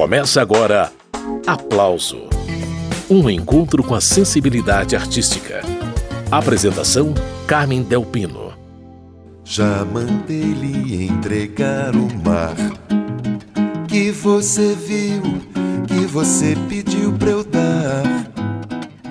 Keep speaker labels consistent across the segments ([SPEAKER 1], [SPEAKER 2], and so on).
[SPEAKER 1] Começa agora Aplauso Um encontro com a sensibilidade artística. Apresentação: Carmen Delpino.
[SPEAKER 2] Já mandei lhe entregar o mar que você viu, que você pediu pra eu dar.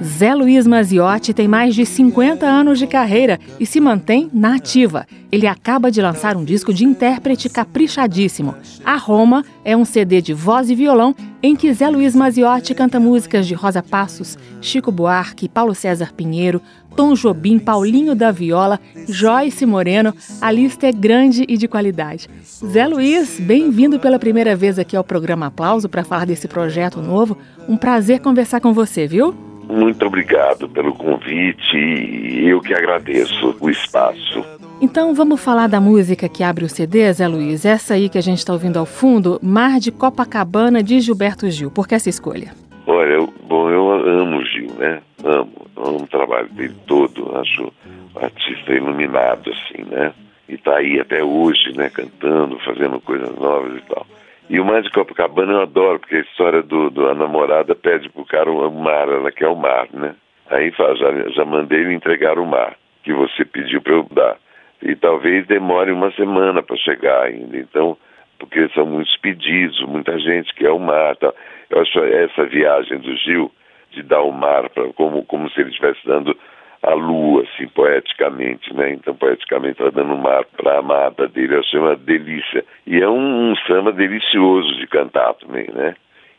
[SPEAKER 3] Zé Luiz Maziotti tem mais de 50 anos de carreira e se mantém na ativa. Ele acaba de lançar um disco de intérprete caprichadíssimo. A Roma é um CD de voz e violão em que Zé Luiz Maziotti canta músicas de Rosa Passos, Chico Buarque, Paulo César Pinheiro, Tom Jobim, Paulinho da Viola, Joyce Moreno. A lista é grande e de qualidade. Zé Luiz, bem-vindo pela primeira vez aqui ao programa Aplauso para falar desse projeto novo. Um prazer conversar com você, viu?
[SPEAKER 4] Muito obrigado pelo convite e eu que agradeço o espaço.
[SPEAKER 3] Então vamos falar da música que abre o CD, Zé Luiz. Essa aí que a gente está ouvindo ao fundo, Mar de Copacabana, de Gilberto Gil. Por que essa escolha?
[SPEAKER 4] Olha, eu, bom, eu amo Gil, né? Amo, amo o trabalho dele todo. Acho um artista iluminado, assim, né? E tá aí até hoje, né? Cantando, fazendo coisas novas e tal. E o mais de Copacabana eu adoro, porque a história do, do a namorada pede pro cara o mar, ela quer o mar, né? Aí fala, já, já mandei ele entregar o mar, que você pediu para eu dar. E talvez demore uma semana para chegar ainda. Então, porque são muitos pedidos, muita gente quer o mar. Tá? Eu acho essa viagem do Gil de dar o mar, pra, como, como se ele estivesse dando a lua, assim, poeticamente, né? Então, poeticamente, ela dando mar para a amada dele, achei uma delícia. E é um, um samba delicioso de cantar também, né?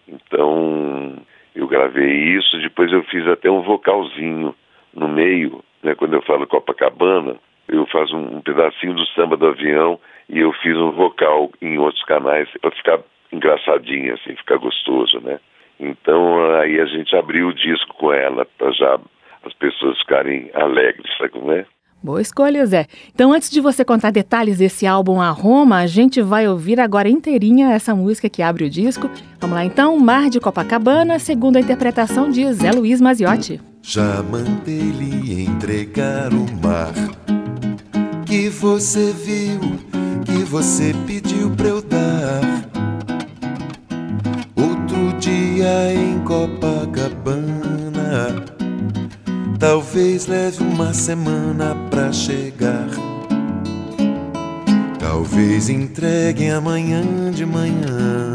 [SPEAKER 4] Então, eu gravei isso, depois eu fiz até um vocalzinho no meio, né? Quando eu falo Copacabana, eu faço um, um pedacinho do samba do avião e eu fiz um vocal em outros canais para ficar engraçadinho, assim, ficar gostoso, né? Então, aí a gente abriu o disco com ela para já as pessoas ficarem alegres, sabe como é?
[SPEAKER 3] Boa escolha, Zé. Então, antes de você contar detalhes desse álbum A Roma, a gente vai ouvir agora inteirinha essa música que abre o disco. Vamos lá então, Mar de Copacabana, segundo a interpretação de Zé Luiz Maziotti.
[SPEAKER 2] Já mandei lhe entregar o mar que você viu, que você pediu pra eu dar. Outro dia em Copacabana Talvez leve uma semana pra chegar. Talvez entreguem amanhã de manhã.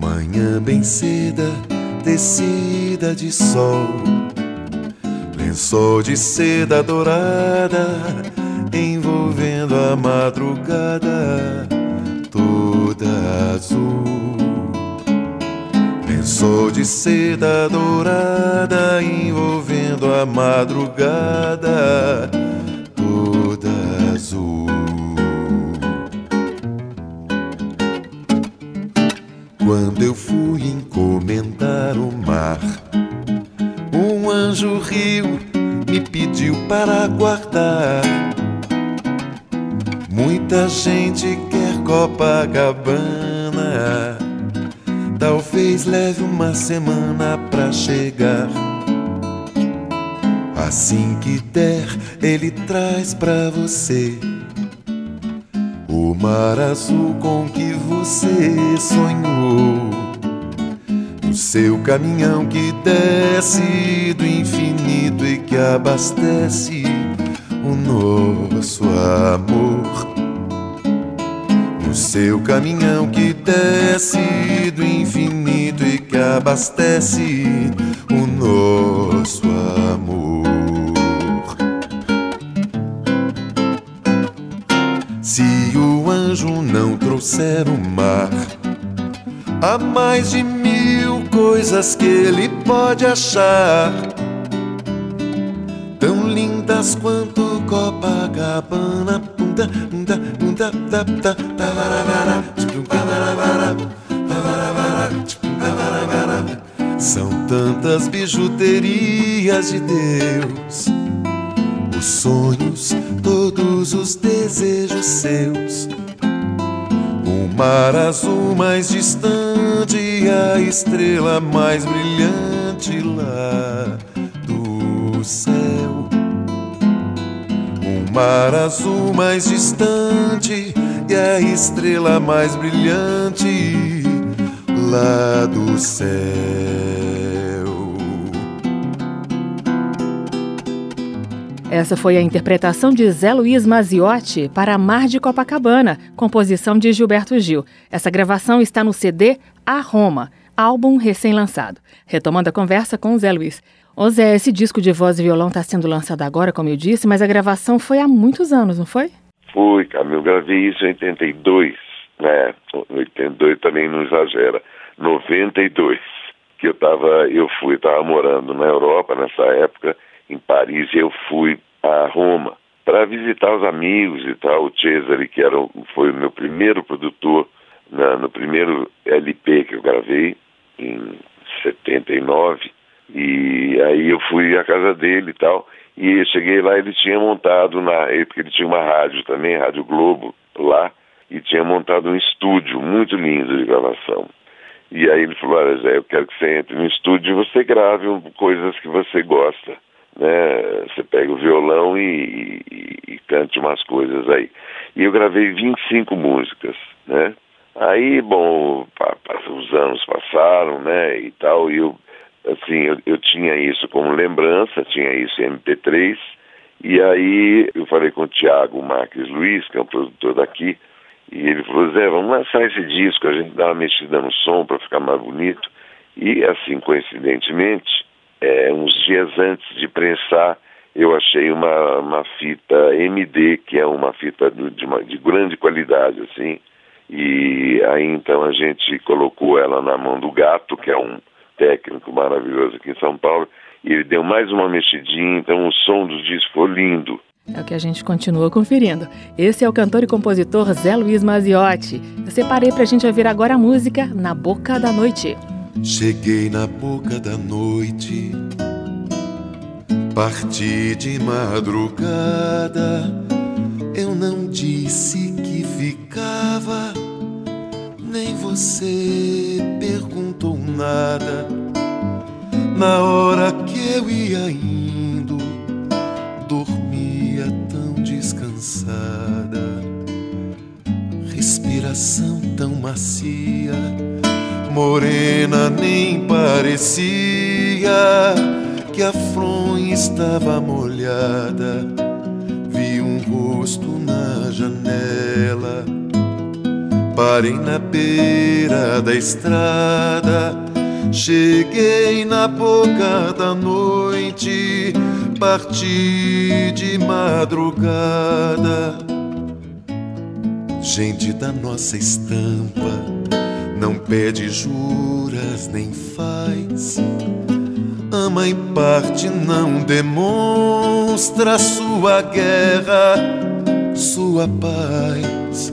[SPEAKER 2] Manhã bem ceda, tecida de sol. Lençol de seda dourada, envolvendo a madrugada toda azul. Lençol de seda dourada envolvendo a madrugada semana pra chegar. Assim que der, ele traz pra você o mar azul com que você sonhou. O seu caminhão que desce do infinito e que abastece o nosso amor o seu caminhão que desce do infinito e que abastece o nosso amor. Se o anjo não trouxer o mar, há mais de mil coisas que ele pode achar. Tão lindas quanto Copacabana, punta, punta, punta, ta, ta, são tantas bijuterias de Deus, os sonhos, todos os desejos seus. O mar azul mais distante a estrela mais brilhante lá do céu. Mar azul mais distante e a estrela mais brilhante lá do céu.
[SPEAKER 3] Essa foi a interpretação de Zé Luiz Maziotti para Mar de Copacabana, composição de Gilberto Gil. Essa gravação está no CD A Roma, álbum recém-lançado. Retomando a conversa com Zé Luiz. Zé, esse disco de voz e violão está sendo lançado agora, como eu disse, mas a gravação foi há muitos anos, não foi?
[SPEAKER 4] Foi, Camilo. Gravei isso em 82, né? 82 também não exagera. 92, que eu tava, eu fui, estava morando na Europa nessa época, em Paris, e eu fui a Roma para visitar os amigos e tal. O Cesare, que era, foi o meu primeiro produtor na, no primeiro LP que eu gravei, em 79. E aí eu fui à casa dele e tal. E cheguei lá, ele tinha montado, na, porque ele tinha uma rádio também, Rádio Globo, lá, e tinha montado um estúdio muito lindo de gravação. E aí ele falou, olha Zé, eu quero que você entre no estúdio e você grave coisas que você gosta. Né? Você pega o violão e, e, e cante umas coisas aí. E eu gravei 25 músicas, né? Aí, bom, os anos passaram, né, e tal, e eu, assim, eu, eu tinha isso como lembrança, tinha isso em MP3, e aí eu falei com o Tiago Marques Luiz, que é um produtor daqui, e ele falou, Zé, vamos lançar esse disco, a gente dá uma mexida no som para ficar mais bonito. E assim, coincidentemente, é, uns dias antes de prensar, eu achei uma, uma fita MD, que é uma fita de, uma, de grande qualidade, assim. E aí então a gente colocou ela na mão do gato, que é um técnico maravilhoso aqui em São Paulo, e ele deu mais uma mexidinha, então o som do disco foi lindo.
[SPEAKER 3] É o que a gente continua conferindo. Esse é o cantor e compositor Zé Luiz Maziotti. Eu separei pra gente ouvir agora a música Na Boca da Noite.
[SPEAKER 2] Cheguei na boca da noite, parti de madrugada. Eu não disse que ficava, nem você perguntou nada. Na hora que eu ia indo, dormia tão descansada, respiração tão macia morena nem parecia que a fronha estava molhada. Vi um rosto na janela, parei na beira da estrada. Cheguei na boca da noite, parti de madrugada. Gente da nossa estampa não pede juras nem faz. Ama em parte, não demonstra sua guerra, sua paz.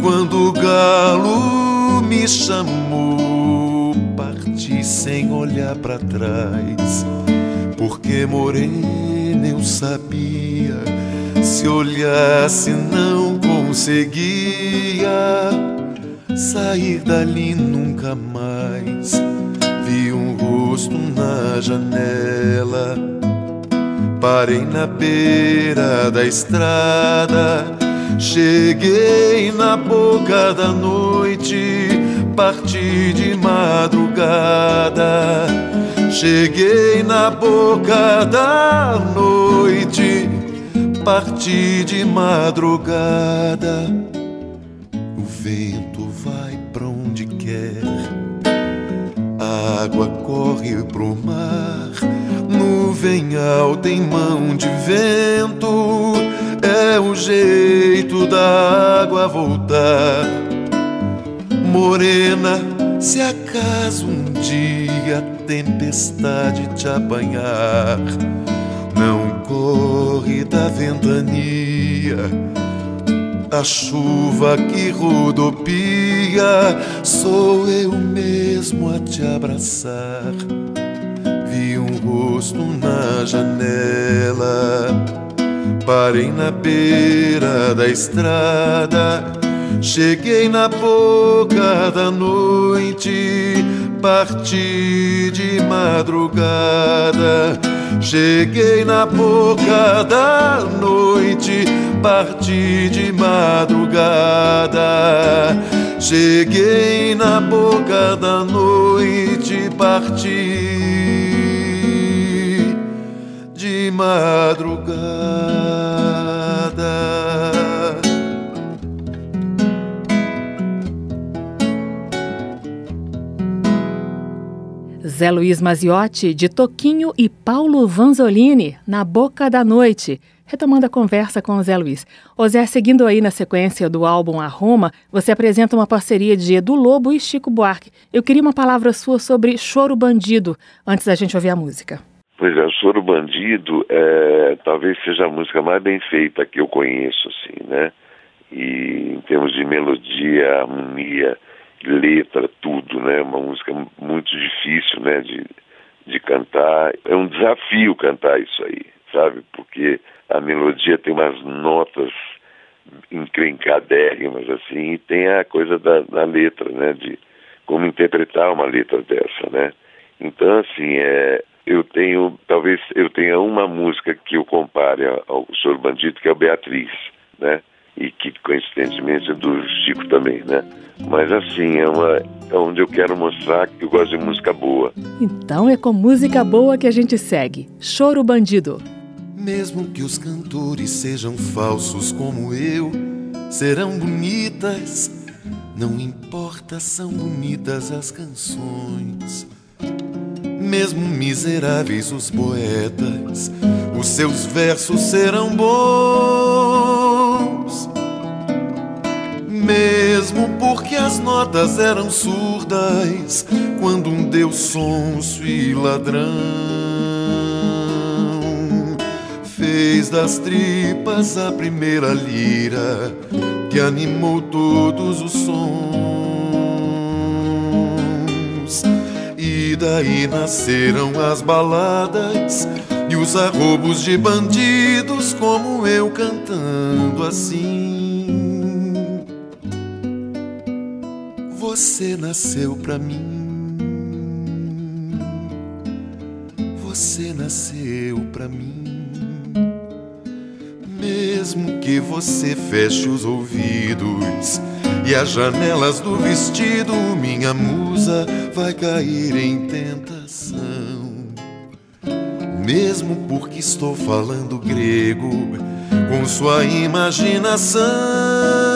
[SPEAKER 2] Quando o galo me chamou, parti sem olhar para trás. Porque morena eu sabia, se olhasse não conseguia sair dali nunca mais. Vi um rosto na janela, parei na beira da estrada. Cheguei na boca da noite, parti de madrugada. Cheguei na boca da noite, parti de madrugada. O vento A água corre pro mar, nuvem alta em mão de vento. É o jeito da água voltar. Morena, se acaso um dia a tempestade te apanhar, não corre da ventania a chuva que rodopia, sou eu mesmo a te abraçar. Vi um rosto na janela, parei na beira da estrada. Cheguei na boca da noite, parti de madrugada. Cheguei na boca da noite, parti de madrugada. Cheguei na boca da noite parti de madrugada.
[SPEAKER 3] Zé Luiz Maziotti, de Toquinho e Paulo Vanzolini, na Boca da Noite. Retomando a conversa com o Zé Luiz. Ô Zé, seguindo aí na sequência do álbum A Roma, você apresenta uma parceria de Edu Lobo e Chico Buarque. Eu queria uma palavra sua sobre Choro Bandido, antes da gente ouvir a música.
[SPEAKER 4] Pois é, Choro Bandido é, talvez seja a música mais bem feita que eu conheço, assim, né? E em termos de melodia, harmonia, letra, tudo, né? Uma música muito difícil, né? De, de cantar. É um desafio cantar isso aí, sabe? Porque a melodia tem umas notas encrencadérrimas, assim, e tem a coisa da, da letra, né? De como interpretar uma letra dessa, né? Então, assim, é, eu tenho, talvez eu tenha uma música que eu compare ao Senhor Bandido, que é o Beatriz, né? E que, coincidentemente, é do Chico também, né? Mas assim, é, uma, é onde eu quero mostrar que eu gosto de música boa.
[SPEAKER 3] Então é com música boa que a gente segue. Choro Bandido.
[SPEAKER 2] Mesmo que os cantores sejam falsos como eu, serão bonitas. Não importa, são bonitas as canções. Mesmo miseráveis os poetas, os seus versos serão bons mesmo porque as notas eram surdas quando um deu sonso e ladrão fez das tripas a primeira lira que animou todos os sons. E daí nasceram as baladas e os arrobos de bandidos como eu cantando assim Você nasceu pra mim. Você nasceu pra mim. Mesmo que você feche os ouvidos e as janelas do vestido, minha musa vai cair em tentação. Mesmo porque estou falando grego com sua imaginação.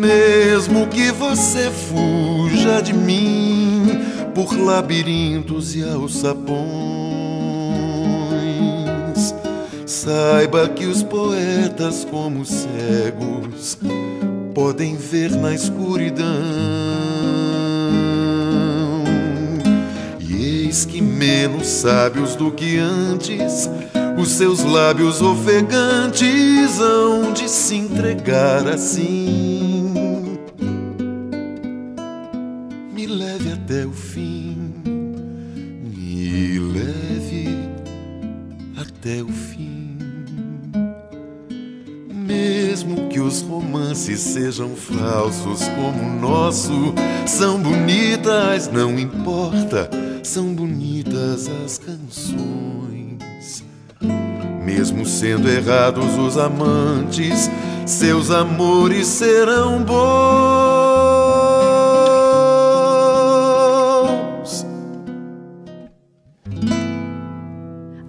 [SPEAKER 2] Mesmo que você fuja de mim por labirintos e alçapões, saiba que os poetas, como cegos, podem ver na escuridão. E eis que menos sábios do que antes, os seus lábios ofegantes hão de se entregar assim até o fim. Me leve até o fim. Mesmo que os romances sejam falsos como o nosso, são bonitas, não importa, são bonitas as canções. Mesmo sendo errados os amantes, seus amores serão bons.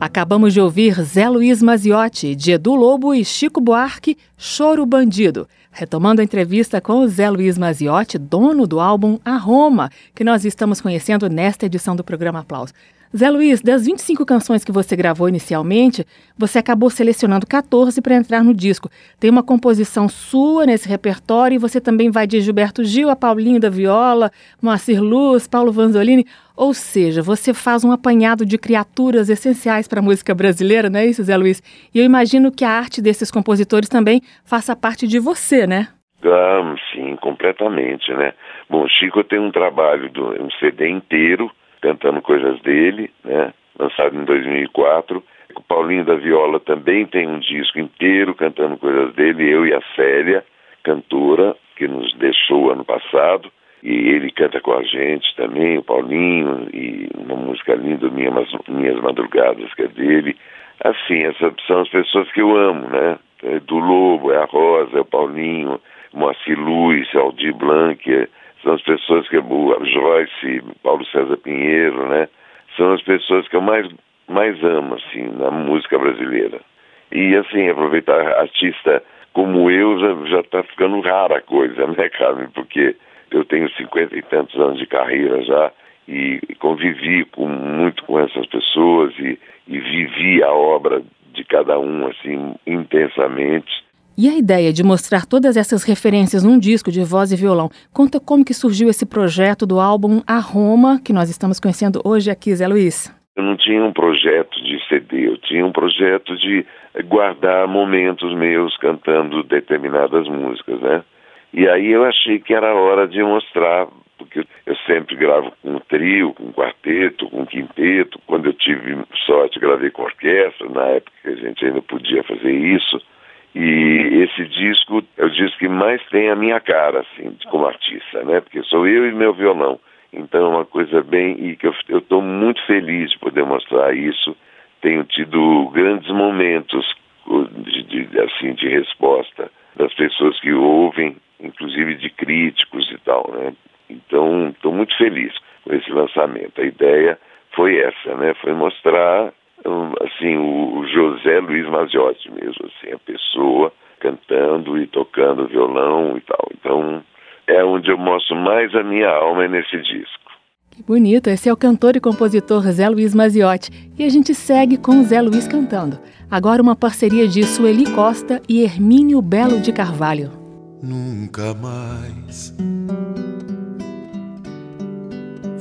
[SPEAKER 3] Acabamos de ouvir Zé Luiz Maziotti, de Edu Lobo e Chico Buarque, Choro Bandido. Retomando a entrevista com o Zé Luiz Maziotti, dono do álbum A Roma, que nós estamos conhecendo nesta edição do programa Aplausos. Zé Luiz, das 25 canções que você gravou inicialmente, você acabou selecionando 14 para entrar no disco. Tem uma composição sua nesse repertório e você também vai de Gilberto Gil a Paulinho da Viola, Moacir Luz, Paulo Vanzolini. Ou seja, você faz um apanhado de criaturas essenciais para a música brasileira, não é isso, Zé Luiz? E eu imagino que a arte desses compositores também faça parte de você, né?
[SPEAKER 4] Ah, sim, completamente, né? Bom, Chico tem um trabalho, do, um CD inteiro cantando coisas dele, né? lançado em 2004. O Paulinho da Viola também tem um disco inteiro cantando coisas dele, eu e a Célia, cantora, que nos deixou ano passado. E ele canta com a gente também, o Paulinho, e uma música linda, Minhas, Minhas Madrugadas, que é dele. Assim, essas são as pessoas que eu amo, né? É do Lobo, é a Rosa, é o Paulinho, Moacir Luz, Aldir Blanc, são as pessoas que o Joyce, Paulo César Pinheiro, né? São as pessoas que eu mais, mais amo, assim, na música brasileira. E, assim, aproveitar artista como eu já está ficando rara a coisa, né, Carmen? Porque eu tenho cinquenta e tantos anos de carreira já e convivi com, muito com essas pessoas e, e vivi a obra de cada um assim intensamente.
[SPEAKER 3] E a ideia de mostrar todas essas referências num disco de voz e violão, conta como que surgiu esse projeto do álbum A Roma, que nós estamos conhecendo hoje aqui, Zé Luiz.
[SPEAKER 4] Eu não tinha um projeto de CD, eu tinha um projeto de guardar momentos meus cantando determinadas músicas, né? E aí eu achei que era hora de mostrar, porque eu sempre gravo com trio, com quarteto, com quinteto. Quando eu tive sorte, gravei com orquestra, na época que a gente ainda podia fazer isso. E esse disco é o disco que mais tem a minha cara, assim, como artista, né? Porque sou eu e meu violão. Então é uma coisa bem. E que eu estou muito feliz de poder mostrar isso. Tenho tido grandes momentos de, de, assim, de resposta das pessoas que ouvem, inclusive de críticos e tal, né? Então estou muito feliz com esse lançamento. A ideia foi essa, né? Foi mostrar assim, o José Luiz Maziotti mesmo, assim, a pessoa cantando e tocando violão e tal. Então, é onde eu mostro mais a minha alma é nesse disco.
[SPEAKER 3] Que bonito, esse é o cantor e compositor Zé Luiz Maziotti. E a gente segue com o Zé Luiz cantando. Agora uma parceria de Sueli Costa e Hermínio Belo de Carvalho.
[SPEAKER 2] Nunca mais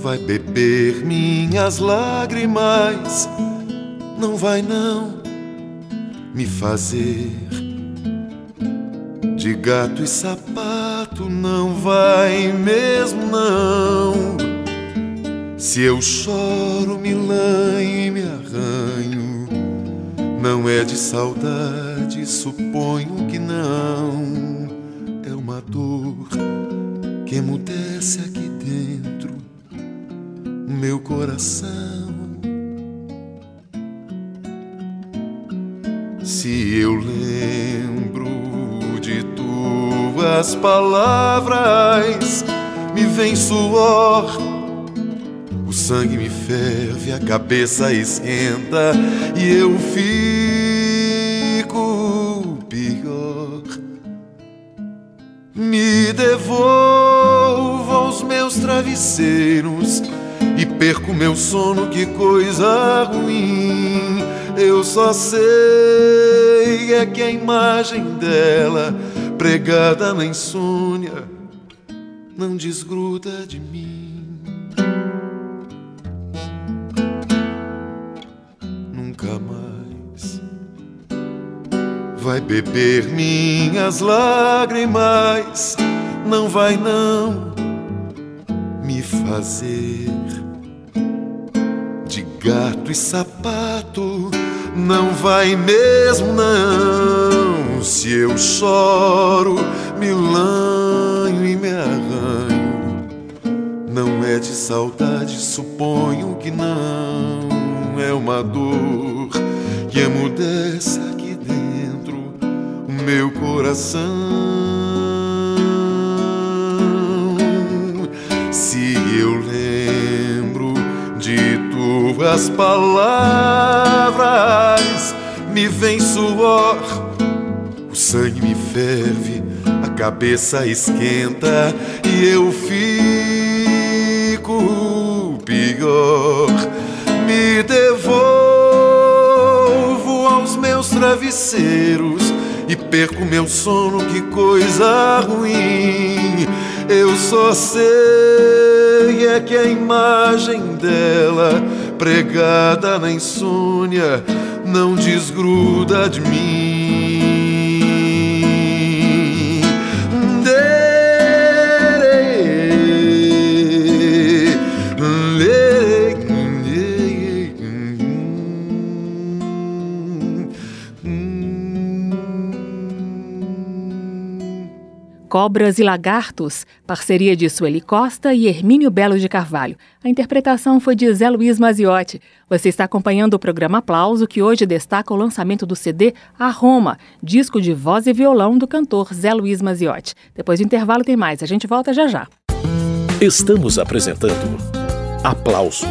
[SPEAKER 2] vai beber minhas lágrimas não vai não me fazer de gato e sapato, não vai mesmo não. Se eu choro, me lanho e me arranho, não é de saudade, suponho que não. É uma dor que emudece aqui dentro, meu coração Se eu lembro de tuas palavras, me vem suor, o sangue me ferve, a cabeça esquenta e eu fico pior. Me devolvo aos meus travesseiros e perco meu sono, que coisa ruim. Eu só sei é que a imagem dela, pregada na insônia, não desgruda de mim. Nunca mais vai beber minhas lágrimas, não vai não me fazer de gato e sapato não vai mesmo não. Se eu choro, me lanho e me arranho. Não é de saudade, suponho que não. É uma dor que emudece aqui dentro o meu coração. Se eu tuas palavras, me vem suor, o sangue me ferve, a cabeça esquenta e eu fico pior. Me devolvo aos meus travesseiros e perco meu sono, que coisa ruim. Eu só sei é que a imagem dela, pregada na insônia, não desgruda de mim.
[SPEAKER 3] Cobras e Lagartos, parceria de Sueli Costa e Hermínio Belo de Carvalho. A interpretação foi de Zé Luiz Maziotti. Você está acompanhando o programa Aplauso, que hoje destaca o lançamento do CD A Roma, disco de voz e violão do cantor Zé Luiz Maziotti. Depois do intervalo tem mais, a gente volta já já.
[SPEAKER 1] Estamos apresentando Aplauso